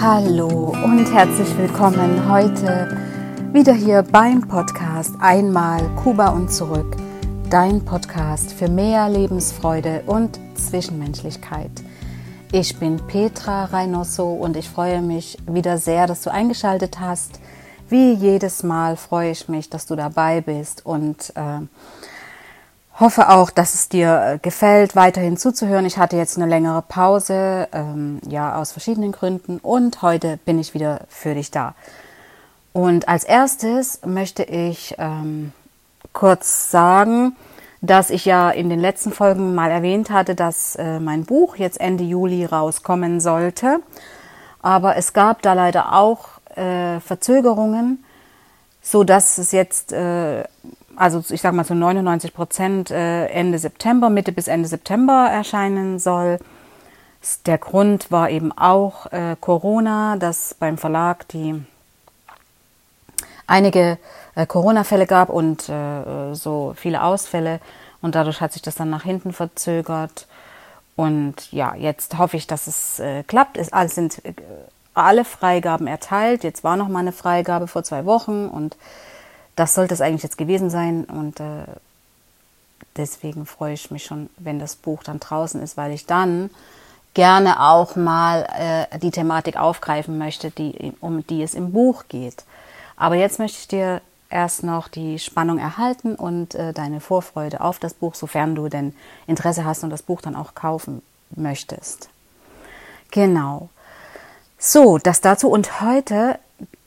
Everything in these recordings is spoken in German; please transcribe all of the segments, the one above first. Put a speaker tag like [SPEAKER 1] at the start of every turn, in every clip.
[SPEAKER 1] Hallo und herzlich willkommen heute wieder hier beim Podcast Einmal Kuba und zurück. Dein Podcast für mehr Lebensfreude und Zwischenmenschlichkeit. Ich bin Petra Reynoso und ich freue mich wieder sehr, dass du eingeschaltet hast. Wie jedes Mal freue ich mich, dass du dabei bist und äh, hoffe auch, dass es dir äh, gefällt, weiterhin zuzuhören. Ich hatte jetzt eine längere Pause, ähm, ja, aus verschiedenen Gründen und heute bin ich wieder für dich da. Und als erstes möchte ich ähm, kurz sagen, dass ich ja in den letzten Folgen mal erwähnt hatte, dass äh, mein Buch jetzt Ende Juli rauskommen sollte. Aber es gab da leider auch äh, Verzögerungen, so dass es jetzt, äh, also ich sag mal so 99 Prozent äh, Ende September, Mitte bis Ende September erscheinen soll. Der Grund war eben auch äh, Corona, dass beim Verlag die einige äh, Corona-Fälle gab und so viele Ausfälle und dadurch hat sich das dann nach hinten verzögert. Und ja, jetzt hoffe ich, dass es klappt. Es alles sind alle Freigaben erteilt. Jetzt war noch mal eine Freigabe vor zwei Wochen und das sollte es eigentlich jetzt gewesen sein. Und äh, deswegen freue ich mich schon, wenn das Buch dann draußen ist, weil ich dann gerne auch mal äh, die Thematik aufgreifen möchte, die, um die es im Buch geht. Aber jetzt möchte ich dir erst noch die Spannung erhalten und äh, deine Vorfreude auf das Buch, sofern du denn Interesse hast und das Buch dann auch kaufen möchtest. Genau. So, das dazu. Und heute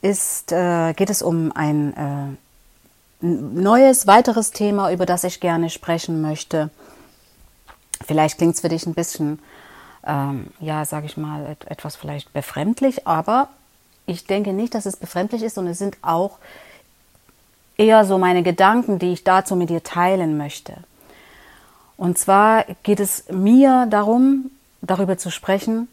[SPEAKER 1] ist, äh, geht es um ein äh, neues, weiteres Thema, über das ich gerne sprechen möchte. Vielleicht klingt es für dich ein bisschen, ähm, ja, sage ich mal, et etwas vielleicht befremdlich, aber ich denke nicht, dass es befremdlich ist und es sind auch eher so meine Gedanken, die ich dazu mit dir teilen möchte. Und zwar geht es mir darum, darüber zu sprechen,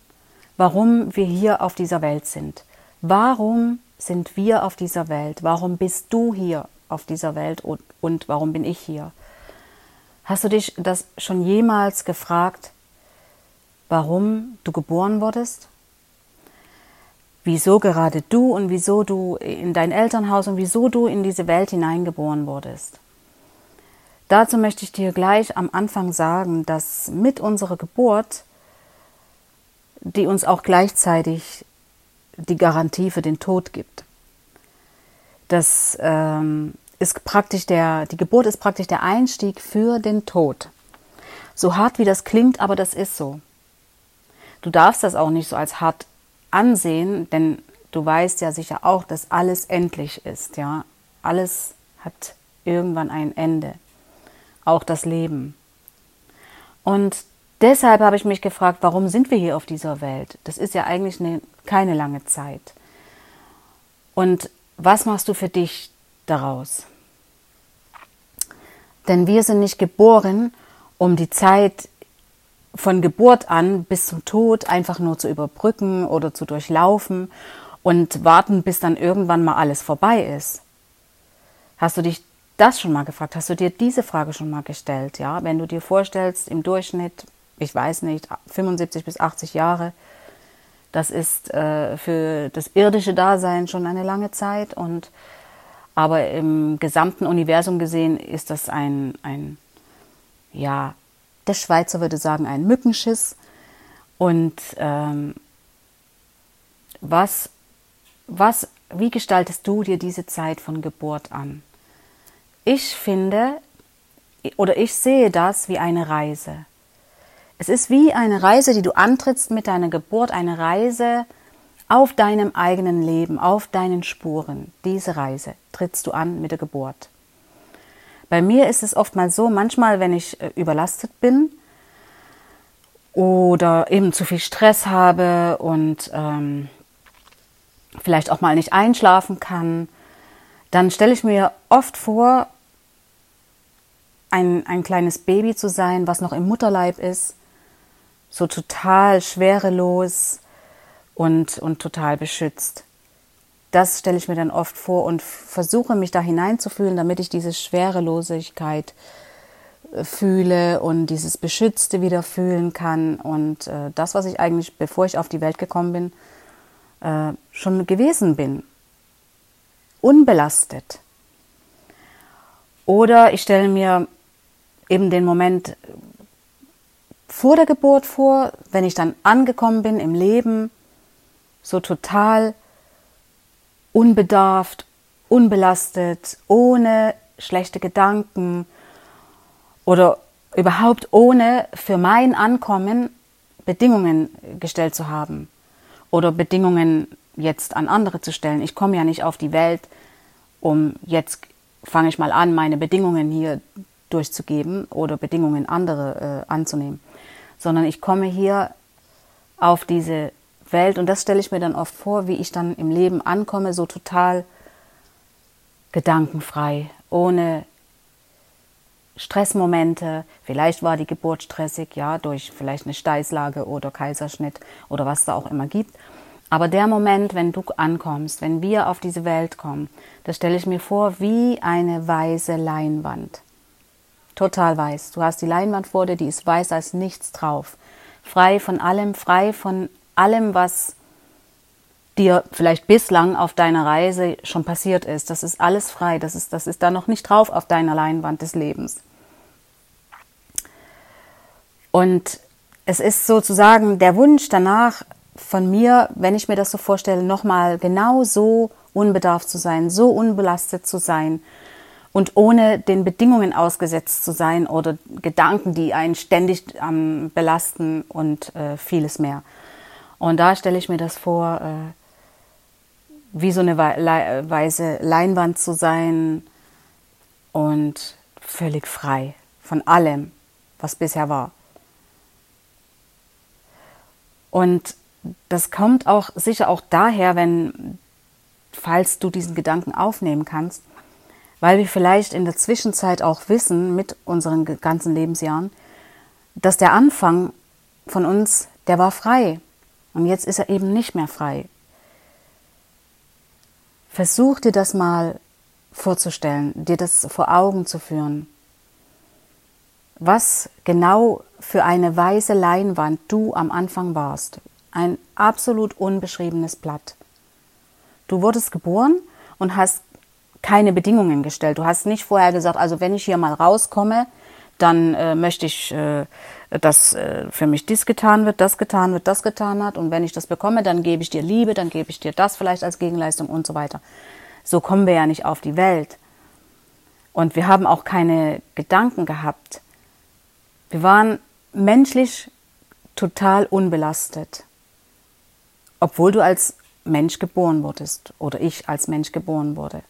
[SPEAKER 1] warum wir hier auf dieser Welt sind. Warum sind wir auf dieser Welt? Warum bist du hier auf dieser Welt und, und warum bin ich hier? Hast du dich das schon jemals gefragt, warum du geboren wurdest? wieso gerade du und wieso du in dein Elternhaus und wieso du in diese Welt hineingeboren wurdest. Dazu möchte ich dir gleich am Anfang sagen, dass mit unserer Geburt, die uns auch gleichzeitig die Garantie für den Tod gibt. Das ähm, ist praktisch der, die Geburt ist praktisch der Einstieg für den Tod. So hart wie das klingt, aber das ist so. Du darfst das auch nicht so als hart ansehen, denn du weißt ja sicher auch, dass alles endlich ist, ja. Alles hat irgendwann ein Ende. Auch das Leben. Und deshalb habe ich mich gefragt, warum sind wir hier auf dieser Welt? Das ist ja eigentlich eine, keine lange Zeit. Und was machst du für dich daraus? Denn wir sind nicht geboren, um die Zeit von Geburt an bis zum Tod einfach nur zu überbrücken oder zu durchlaufen und warten, bis dann irgendwann mal alles vorbei ist. Hast du dich das schon mal gefragt? Hast du dir diese Frage schon mal gestellt? Ja, wenn du dir vorstellst, im Durchschnitt, ich weiß nicht, 75 bis 80 Jahre, das ist äh, für das irdische Dasein schon eine lange Zeit und aber im gesamten Universum gesehen ist das ein, ein ja, der Schweizer würde sagen, ein Mückenschiss. Und ähm, was, was, wie gestaltest du dir diese Zeit von Geburt an? Ich finde, oder ich sehe das wie eine Reise. Es ist wie eine Reise, die du antrittst mit deiner Geburt, eine Reise auf deinem eigenen Leben, auf deinen Spuren. Diese Reise trittst du an mit der Geburt. Bei mir ist es oftmals so, manchmal, wenn ich äh, überlastet bin oder eben zu viel Stress habe und ähm, vielleicht auch mal nicht einschlafen kann, dann stelle ich mir oft vor, ein, ein kleines Baby zu sein, was noch im Mutterleib ist, so total schwerelos und, und total beschützt das stelle ich mir dann oft vor und versuche mich da hineinzufühlen, damit ich diese Schwerelosigkeit äh, fühle und dieses Beschützte wieder fühlen kann. Und äh, das, was ich eigentlich, bevor ich auf die Welt gekommen bin, äh, schon gewesen bin. Unbelastet. Oder ich stelle mir eben den Moment vor der Geburt vor, wenn ich dann angekommen bin im Leben, so total unbedarft, unbelastet, ohne schlechte Gedanken oder überhaupt ohne für mein Ankommen Bedingungen gestellt zu haben oder Bedingungen jetzt an andere zu stellen. Ich komme ja nicht auf die Welt, um jetzt fange ich mal an, meine Bedingungen hier durchzugeben oder Bedingungen andere äh, anzunehmen, sondern ich komme hier auf diese Welt und das stelle ich mir dann oft vor, wie ich dann im Leben ankomme, so total gedankenfrei, ohne Stressmomente. Vielleicht war die Geburt stressig, ja, durch vielleicht eine Steißlage oder Kaiserschnitt oder was da auch immer gibt. Aber der Moment, wenn du ankommst, wenn wir auf diese Welt kommen, das stelle ich mir vor wie eine weiße Leinwand. Total weiß. Du hast die Leinwand vor dir, die ist weiß als nichts drauf. Frei von allem, frei von allem, was dir vielleicht bislang auf deiner Reise schon passiert ist. Das ist alles frei. Das ist, das ist da noch nicht drauf auf deiner Leinwand des Lebens. Und es ist sozusagen der Wunsch danach von mir, wenn ich mir das so vorstelle, nochmal genau so unbedarft zu sein, so unbelastet zu sein und ohne den Bedingungen ausgesetzt zu sein oder Gedanken, die einen ständig ähm, belasten und äh, vieles mehr. Und da stelle ich mir das vor, äh, wie so eine weiße Leinwand zu sein und völlig frei von allem, was bisher war. Und das kommt auch sicher auch daher, wenn, falls du diesen Gedanken aufnehmen kannst, weil wir vielleicht in der Zwischenzeit auch wissen, mit unseren ganzen Lebensjahren, dass der Anfang von uns, der war frei. Und jetzt ist er eben nicht mehr frei. Versuch dir das mal vorzustellen, dir das vor Augen zu führen. Was genau für eine weiße Leinwand du am Anfang warst. Ein absolut unbeschriebenes Blatt. Du wurdest geboren und hast keine Bedingungen gestellt. Du hast nicht vorher gesagt, also wenn ich hier mal rauskomme, dann äh, möchte ich, äh, dass äh, für mich dies getan wird, das getan wird, das getan hat. Und wenn ich das bekomme, dann gebe ich dir Liebe, dann gebe ich dir das vielleicht als Gegenleistung und so weiter. So kommen wir ja nicht auf die Welt. Und wir haben auch keine Gedanken gehabt. Wir waren menschlich total unbelastet. Obwohl du als Mensch geboren wurdest oder ich als Mensch geboren wurde.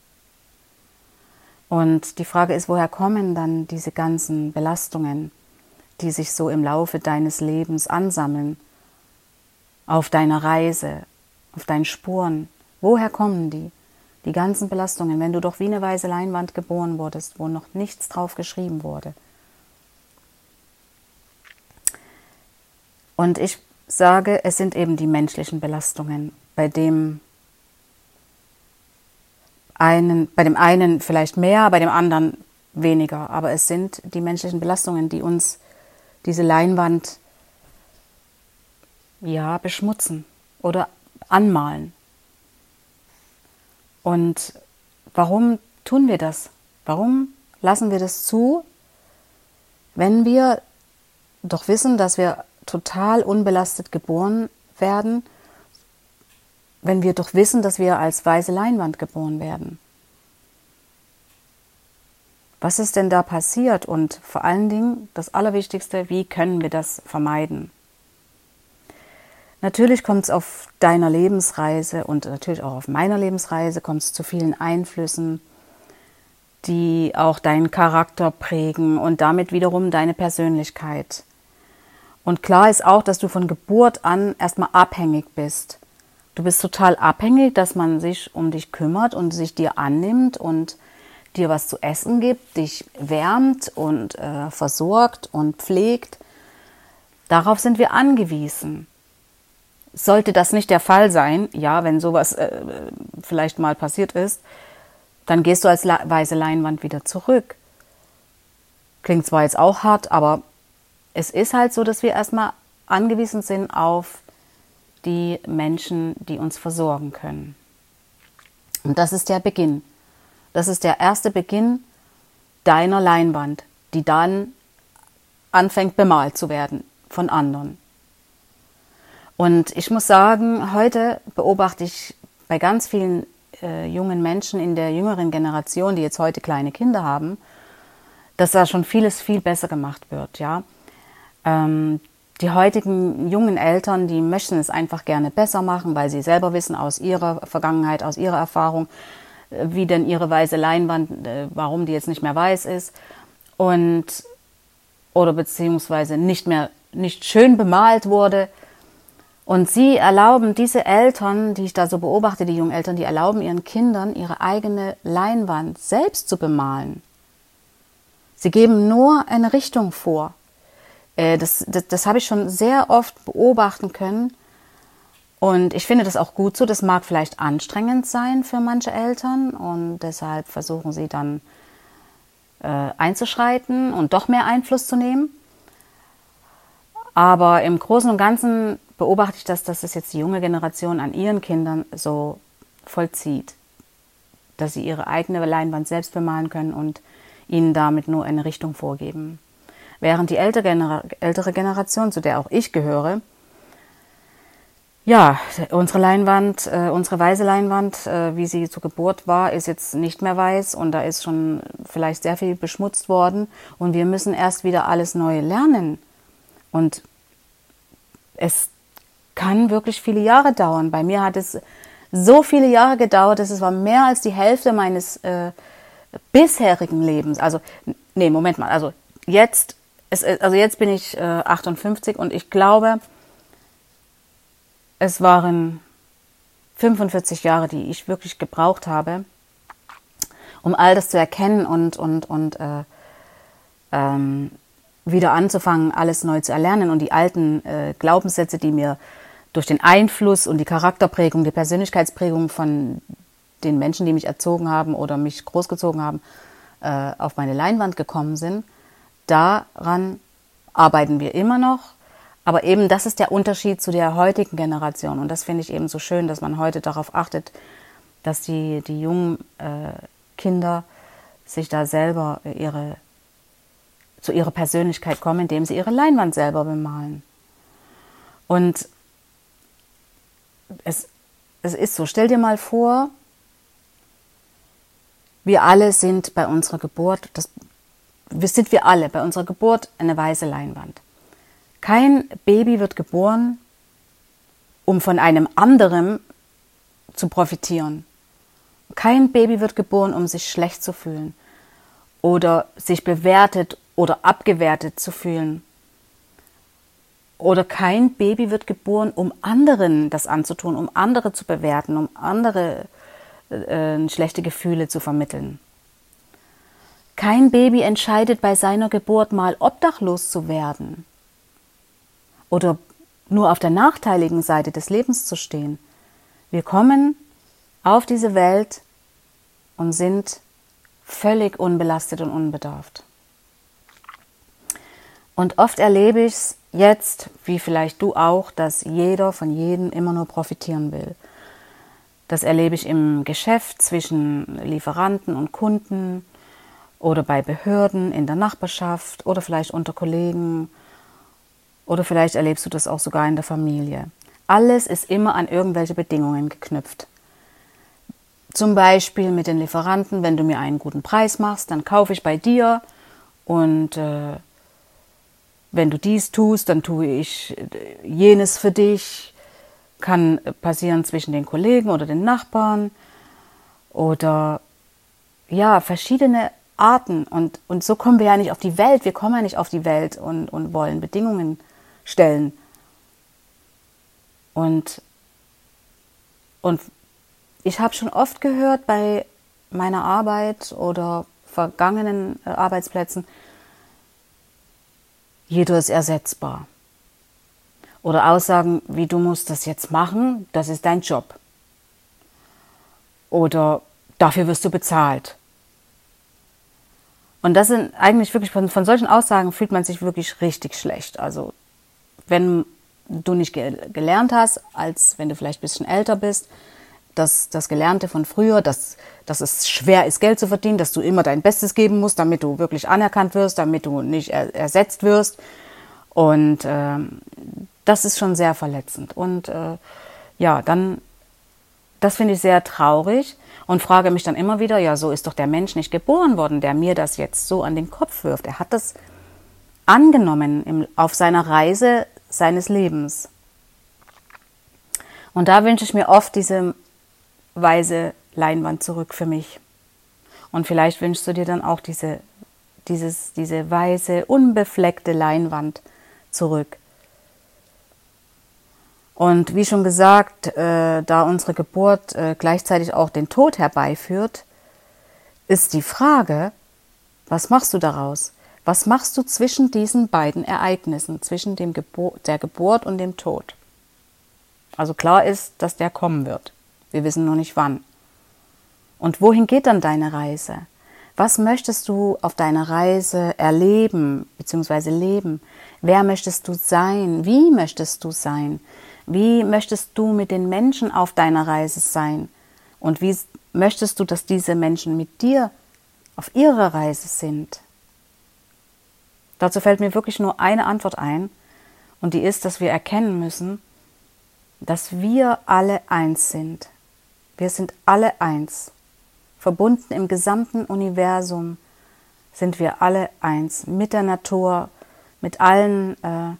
[SPEAKER 1] Und die Frage ist, woher kommen dann diese ganzen Belastungen, die sich so im Laufe deines Lebens ansammeln, auf deiner Reise, auf deinen Spuren? Woher kommen die? Die ganzen Belastungen, wenn du doch wie eine weiße Leinwand geboren wurdest, wo noch nichts drauf geschrieben wurde. Und ich sage, es sind eben die menschlichen Belastungen, bei dem einen, bei dem einen vielleicht mehr, bei dem anderen weniger. Aber es sind die menschlichen Belastungen, die uns diese Leinwand ja beschmutzen oder anmalen. Und warum tun wir das? Warum lassen wir das zu, wenn wir doch wissen, dass wir total unbelastet geboren werden wenn wir doch wissen, dass wir als weiße Leinwand geboren werden? Was ist denn da passiert? Und vor allen Dingen das Allerwichtigste, wie können wir das vermeiden? Natürlich kommt es auf deiner Lebensreise und natürlich auch auf meiner Lebensreise, kommt es zu vielen Einflüssen, die auch deinen Charakter prägen und damit wiederum deine Persönlichkeit. Und klar ist auch, dass du von Geburt an erstmal abhängig bist Du bist total abhängig, dass man sich um dich kümmert und sich dir annimmt und dir was zu essen gibt, dich wärmt und äh, versorgt und pflegt. Darauf sind wir angewiesen. Sollte das nicht der Fall sein, ja, wenn sowas äh, vielleicht mal passiert ist, dann gehst du als weiße Leinwand wieder zurück. Klingt zwar jetzt auch hart, aber es ist halt so, dass wir erstmal angewiesen sind auf die Menschen, die uns versorgen können. Und das ist der Beginn. Das ist der erste Beginn deiner Leinwand, die dann anfängt bemalt zu werden von anderen. Und ich muss sagen, heute beobachte ich bei ganz vielen äh, jungen Menschen in der jüngeren Generation, die jetzt heute kleine Kinder haben, dass da schon vieles viel besser gemacht wird. Ja, ähm, die heutigen jungen Eltern, die möchten es einfach gerne besser machen, weil sie selber wissen aus ihrer Vergangenheit, aus ihrer Erfahrung, äh, wie denn ihre weiße Leinwand, äh, warum die jetzt nicht mehr weiß ist und oder beziehungsweise nicht mehr nicht schön bemalt wurde. Und sie erlauben, diese Eltern, die ich da so beobachte, die jungen Eltern, die erlauben ihren Kindern, ihre eigene Leinwand selbst zu bemalen. Sie geben nur eine Richtung vor. Äh, das, das, das habe ich schon sehr oft beobachten können. Und ich finde das auch gut so. Das mag vielleicht anstrengend sein für manche Eltern und deshalb versuchen sie dann äh, einzuschreiten und doch mehr Einfluss zu nehmen. Aber im Großen und Ganzen beobachte ich das, dass das jetzt die junge Generation an ihren Kindern so vollzieht, dass sie ihre eigene Leinwand selbst bemalen können und ihnen damit nur eine Richtung vorgeben. Während die ältere Generation, zu der auch ich gehöre, ja, unsere Leinwand, äh, unsere weiße Leinwand, äh, wie sie zur Geburt war, ist jetzt nicht mehr weiß und da ist schon vielleicht sehr viel beschmutzt worden und wir müssen erst wieder alles neu lernen. Und es kann wirklich viele Jahre dauern. Bei mir hat es so viele Jahre gedauert, dass es war mehr als die Hälfte meines äh, bisherigen Lebens. Also, nee, Moment mal. Also jetzt, ist, also jetzt bin ich äh, 58 und ich glaube, es waren 45 Jahre, die ich wirklich gebraucht habe, um all das zu erkennen und, und, und äh, ähm, wieder anzufangen, alles neu zu erlernen. Und die alten äh, Glaubenssätze, die mir durch den Einfluss und die Charakterprägung, die Persönlichkeitsprägung von den Menschen, die mich erzogen haben oder mich großgezogen haben, äh, auf meine Leinwand gekommen sind, daran arbeiten wir immer noch aber eben das ist der Unterschied zu der heutigen Generation. Und das finde ich eben so schön, dass man heute darauf achtet, dass die, die jungen äh, Kinder sich da selber ihre, zu ihrer Persönlichkeit kommen, indem sie ihre Leinwand selber bemalen. Und es, es ist so, stell dir mal vor, wir alle sind bei unserer Geburt, das, sind wir alle bei unserer Geburt eine weiße Leinwand. Kein Baby wird geboren, um von einem anderen zu profitieren. Kein Baby wird geboren, um sich schlecht zu fühlen oder sich bewertet oder abgewertet zu fühlen. Oder kein Baby wird geboren, um anderen das anzutun, um andere zu bewerten, um andere äh, schlechte Gefühle zu vermitteln. Kein Baby entscheidet bei seiner Geburt mal obdachlos zu werden oder nur auf der nachteiligen Seite des Lebens zu stehen. Wir kommen auf diese Welt und sind völlig unbelastet und unbedarft. Und oft erlebe ich es jetzt, wie vielleicht du auch, dass jeder von jedem immer nur profitieren will. Das erlebe ich im Geschäft zwischen Lieferanten und Kunden oder bei Behörden in der Nachbarschaft oder vielleicht unter Kollegen oder vielleicht erlebst du das auch sogar in der Familie. Alles ist immer an irgendwelche Bedingungen geknüpft. Zum Beispiel mit den Lieferanten, wenn du mir einen guten Preis machst, dann kaufe ich bei dir und äh, wenn du dies tust, dann tue ich äh, jenes für dich. Kann passieren zwischen den Kollegen oder den Nachbarn oder ja, verschiedene Arten. Und, und so kommen wir ja nicht auf die Welt. Wir kommen ja nicht auf die Welt und, und wollen Bedingungen stellen. Und, und ich habe schon oft gehört bei meiner Arbeit oder vergangenen äh, Arbeitsplätzen, jeder ist ersetzbar. Oder Aussagen wie du musst das jetzt machen, das ist dein Job. Oder dafür wirst du bezahlt. Und das sind eigentlich wirklich von, von solchen Aussagen fühlt man sich wirklich richtig schlecht. Also wenn du nicht ge gelernt hast, als wenn du vielleicht ein bisschen älter bist, dass das Gelernte von früher, dass, dass es schwer ist, Geld zu verdienen, dass du immer dein Bestes geben musst, damit du wirklich anerkannt wirst, damit du nicht er ersetzt wirst. Und äh, das ist schon sehr verletzend. Und äh, ja, dann, das finde ich sehr traurig und frage mich dann immer wieder, ja, so ist doch der Mensch nicht geboren worden, der mir das jetzt so an den Kopf wirft. Er hat das angenommen im, auf seiner Reise seines Lebens. Und da wünsche ich mir oft diese weise Leinwand zurück für mich. Und vielleicht wünschst du dir dann auch diese, dieses, diese weiße, unbefleckte Leinwand zurück. Und wie schon gesagt, äh, da unsere Geburt äh, gleichzeitig auch den Tod herbeiführt, ist die Frage, was machst du daraus? Was machst du zwischen diesen beiden Ereignissen, zwischen dem Gebur der Geburt und dem Tod? Also klar ist, dass der kommen wird. Wir wissen nur nicht wann. Und wohin geht dann deine Reise? Was möchtest du auf deiner Reise erleben bzw. leben? Wer möchtest du sein? Wie möchtest du sein? Wie möchtest du mit den Menschen auf deiner Reise sein? Und wie möchtest du, dass diese Menschen mit dir auf ihrer Reise sind? Dazu fällt mir wirklich nur eine Antwort ein, und die ist, dass wir erkennen müssen, dass wir alle eins sind. Wir sind alle eins. Verbunden im gesamten Universum sind wir alle eins. Mit der Natur, mit allen äh,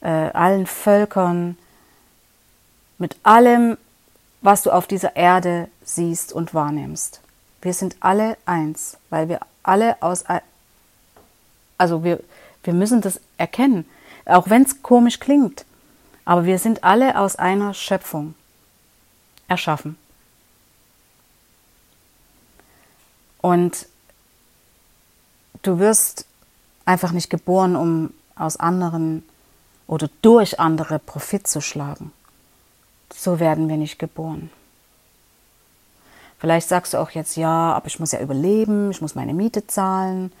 [SPEAKER 1] äh, allen Völkern, mit allem, was du auf dieser Erde siehst und wahrnimmst. Wir sind alle eins, weil wir alle aus, also wir, wir müssen das erkennen, auch wenn es komisch klingt, aber wir sind alle aus einer Schöpfung erschaffen. Und du wirst einfach nicht geboren, um aus anderen oder durch andere Profit zu schlagen. So werden wir nicht geboren. Vielleicht sagst du auch jetzt, ja, aber ich muss ja überleben, ich muss meine Miete zahlen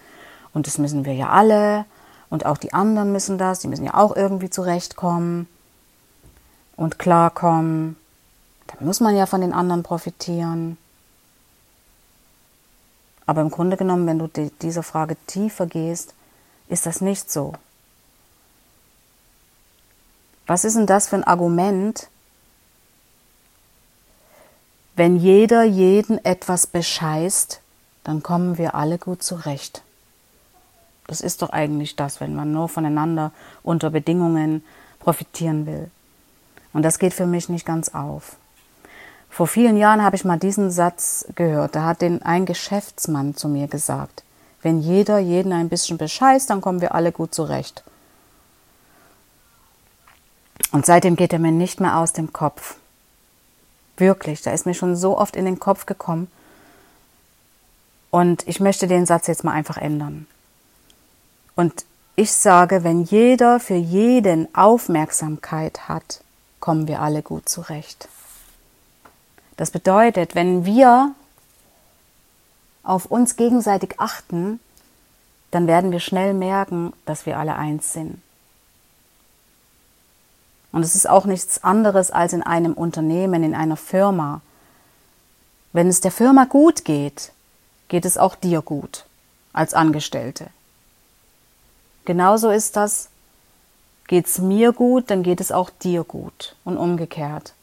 [SPEAKER 1] und das müssen wir ja alle und auch die anderen müssen das, die müssen ja auch irgendwie zurechtkommen und klarkommen. Da muss man ja von den anderen profitieren. Aber im Grunde genommen, wenn du dieser Frage tiefer gehst, ist das nicht so. Was ist denn das für ein Argument, wenn jeder jeden etwas bescheißt, dann kommen wir alle gut zurecht. Das ist doch eigentlich das, wenn man nur voneinander unter Bedingungen profitieren will. Und das geht für mich nicht ganz auf. Vor vielen Jahren habe ich mal diesen Satz gehört. Da hat den ein Geschäftsmann zu mir gesagt. Wenn jeder jeden ein bisschen bescheißt, dann kommen wir alle gut zurecht. Und seitdem geht er mir nicht mehr aus dem Kopf. Wirklich, da ist mir schon so oft in den Kopf gekommen. Und ich möchte den Satz jetzt mal einfach ändern. Und ich sage, wenn jeder für jeden Aufmerksamkeit hat, kommen wir alle gut zurecht. Das bedeutet, wenn wir auf uns gegenseitig achten, dann werden wir schnell merken, dass wir alle eins sind. Und es ist auch nichts anderes als in einem Unternehmen, in einer Firma. Wenn es der Firma gut geht, geht es auch dir gut als Angestellte. Genauso ist das, geht es mir gut, dann geht es auch dir gut und umgekehrt.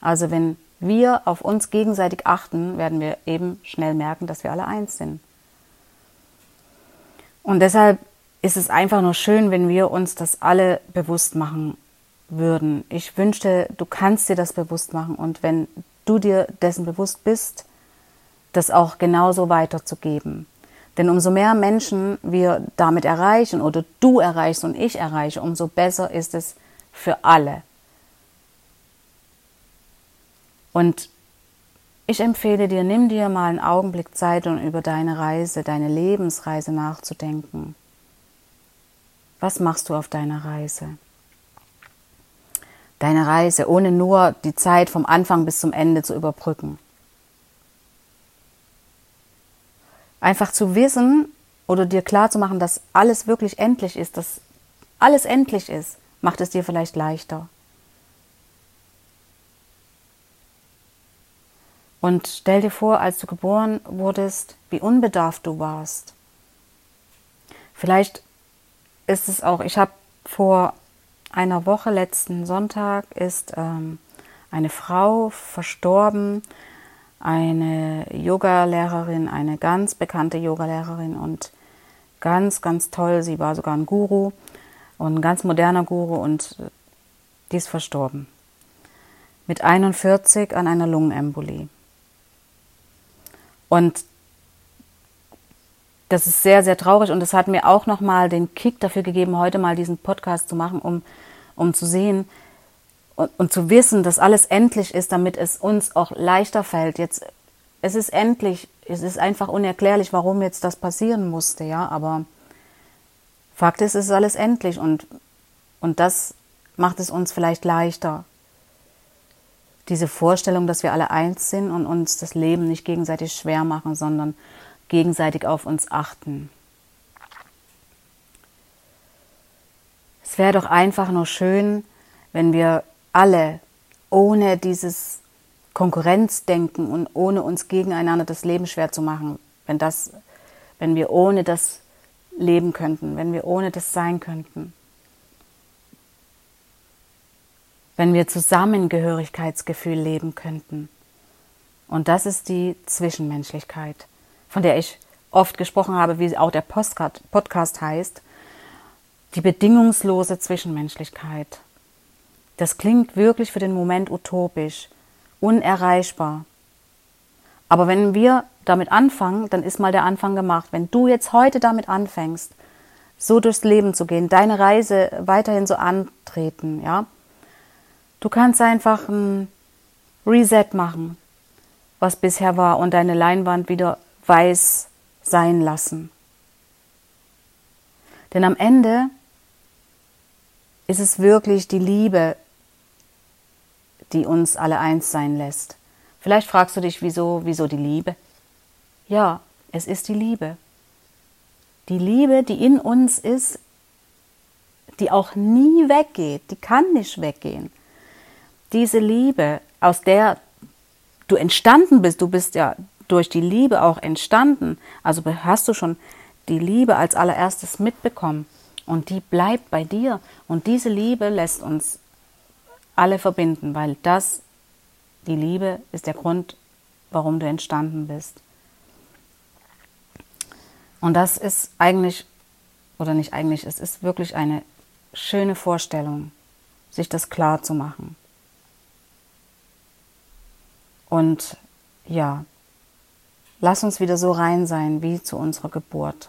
[SPEAKER 1] Also wenn wir auf uns gegenseitig achten, werden wir eben schnell merken, dass wir alle eins sind. Und deshalb ist es einfach nur schön, wenn wir uns das alle bewusst machen würden. Ich wünschte, du kannst dir das bewusst machen und wenn du dir dessen bewusst bist, das auch genauso weiterzugeben. Denn umso mehr Menschen wir damit erreichen oder du erreichst und ich erreiche, umso besser ist es für alle. Und ich empfehle dir, nimm dir mal einen Augenblick Zeit, um über deine Reise, deine Lebensreise nachzudenken. Was machst du auf deiner Reise? Deine Reise, ohne nur die Zeit vom Anfang bis zum Ende zu überbrücken. Einfach zu wissen oder dir klar zu machen, dass alles wirklich endlich ist, dass alles endlich ist. macht es dir vielleicht leichter. Und stell dir vor, als du geboren wurdest, wie unbedarft du warst. Vielleicht ist es auch, ich habe vor einer Woche, letzten Sonntag, ist ähm, eine Frau verstorben, eine Yogalehrerin, eine ganz bekannte Yogalehrerin und ganz, ganz toll. Sie war sogar ein Guru und ein ganz moderner Guru und die ist verstorben. Mit 41 an einer Lungenembolie. Und das ist sehr, sehr traurig und es hat mir auch nochmal den Kick dafür gegeben, heute mal diesen Podcast zu machen, um, um zu sehen und, und zu wissen, dass alles endlich ist, damit es uns auch leichter fällt. Jetzt, es ist endlich, es ist einfach unerklärlich, warum jetzt das passieren musste, ja, aber Fakt ist, es ist alles endlich und, und das macht es uns vielleicht leichter. Diese Vorstellung, dass wir alle eins sind und uns das Leben nicht gegenseitig schwer machen, sondern gegenseitig auf uns achten. Es wäre doch einfach nur schön, wenn wir alle ohne dieses Konkurrenzdenken und ohne uns gegeneinander das Leben schwer zu machen, wenn das, wenn wir ohne das leben könnten, wenn wir ohne das sein könnten. Wenn wir Zusammengehörigkeitsgefühl leben könnten. Und das ist die Zwischenmenschlichkeit von der ich oft gesprochen habe, wie auch der Podcast heißt, die bedingungslose Zwischenmenschlichkeit. Das klingt wirklich für den Moment utopisch, unerreichbar. Aber wenn wir damit anfangen, dann ist mal der Anfang gemacht. Wenn du jetzt heute damit anfängst, so durchs Leben zu gehen, deine Reise weiterhin so antreten, ja, du kannst einfach ein Reset machen, was bisher war und deine Leinwand wieder weiß sein lassen. Denn am Ende ist es wirklich die Liebe, die uns alle eins sein lässt. Vielleicht fragst du dich, wieso, wieso die Liebe? Ja, es ist die Liebe. Die Liebe, die in uns ist, die auch nie weggeht, die kann nicht weggehen. Diese Liebe, aus der du entstanden bist, du bist ja durch die Liebe auch entstanden. Also hast du schon die Liebe als allererstes mitbekommen und die bleibt bei dir. Und diese Liebe lässt uns alle verbinden, weil das, die Liebe ist der Grund, warum du entstanden bist. Und das ist eigentlich, oder nicht eigentlich, es ist wirklich eine schöne Vorstellung, sich das klar zu machen. Und ja, Lass uns wieder so rein sein wie zu unserer Geburt.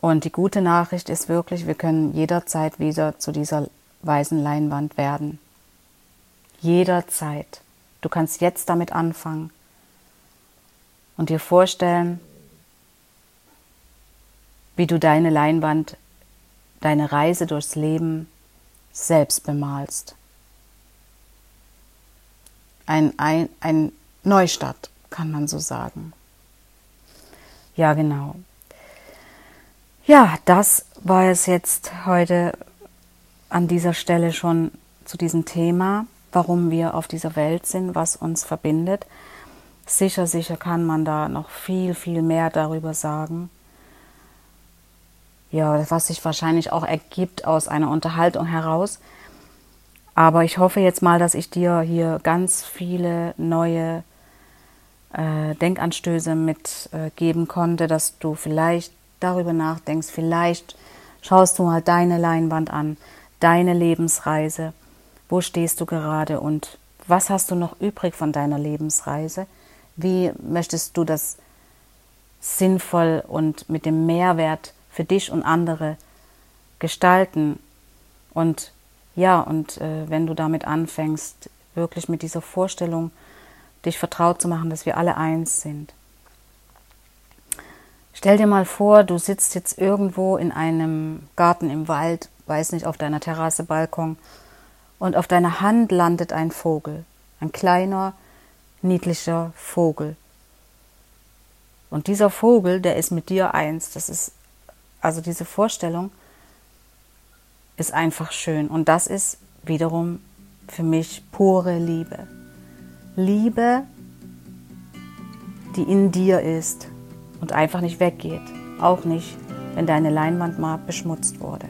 [SPEAKER 1] Und die gute Nachricht ist wirklich, wir können jederzeit wieder zu dieser weißen Leinwand werden. Jederzeit. Du kannst jetzt damit anfangen und dir vorstellen, wie du deine Leinwand, deine Reise durchs Leben selbst bemalst. Ein, ein, ein Neustart kann man so sagen. Ja, genau. Ja, das war es jetzt heute an dieser Stelle schon zu diesem Thema, warum wir auf dieser Welt sind, was uns verbindet. Sicher, sicher kann man da noch viel, viel mehr darüber sagen. Ja, was sich wahrscheinlich auch ergibt aus einer Unterhaltung heraus. Aber ich hoffe jetzt mal, dass ich dir hier ganz viele neue äh, Denkanstöße mitgeben äh, konnte, dass du vielleicht darüber nachdenkst, vielleicht schaust du mal deine Leinwand an, deine Lebensreise, wo stehst du gerade und was hast du noch übrig von deiner Lebensreise? Wie möchtest du das sinnvoll und mit dem Mehrwert für dich und andere gestalten? Und ja, und äh, wenn du damit anfängst, wirklich mit dieser Vorstellung dich vertraut zu machen, dass wir alle eins sind. Stell dir mal vor, du sitzt jetzt irgendwo in einem Garten im Wald, weiß nicht, auf deiner Terrasse, Balkon, und auf deiner Hand landet ein Vogel, ein kleiner, niedlicher Vogel. Und dieser Vogel, der ist mit dir eins. Das ist also diese Vorstellung, ist einfach schön. Und das ist wiederum für mich pure Liebe. Liebe, die in dir ist und einfach nicht weggeht. Auch nicht, wenn deine Leinwand mal beschmutzt wurde.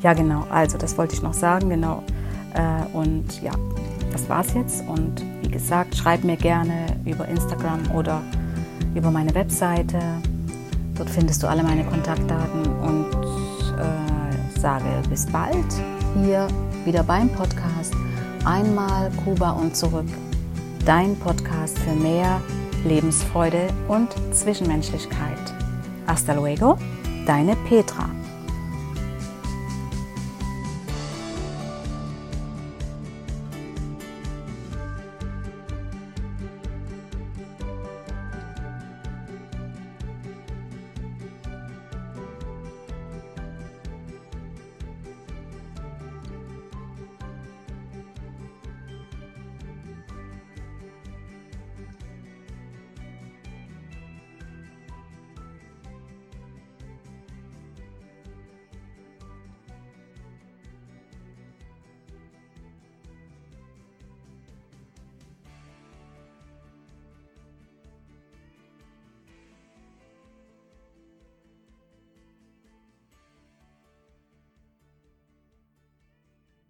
[SPEAKER 1] Ja, genau. Also, das wollte ich noch sagen. Genau. Äh, und ja, das war's jetzt. Und wie gesagt, schreib mir gerne über Instagram oder über meine Webseite. Dort findest du alle meine Kontaktdaten und äh, sage bis bald hier wieder beim Podcast Einmal Kuba und zurück. Dein Podcast für mehr Lebensfreude und Zwischenmenschlichkeit. Hasta luego, deine Petra.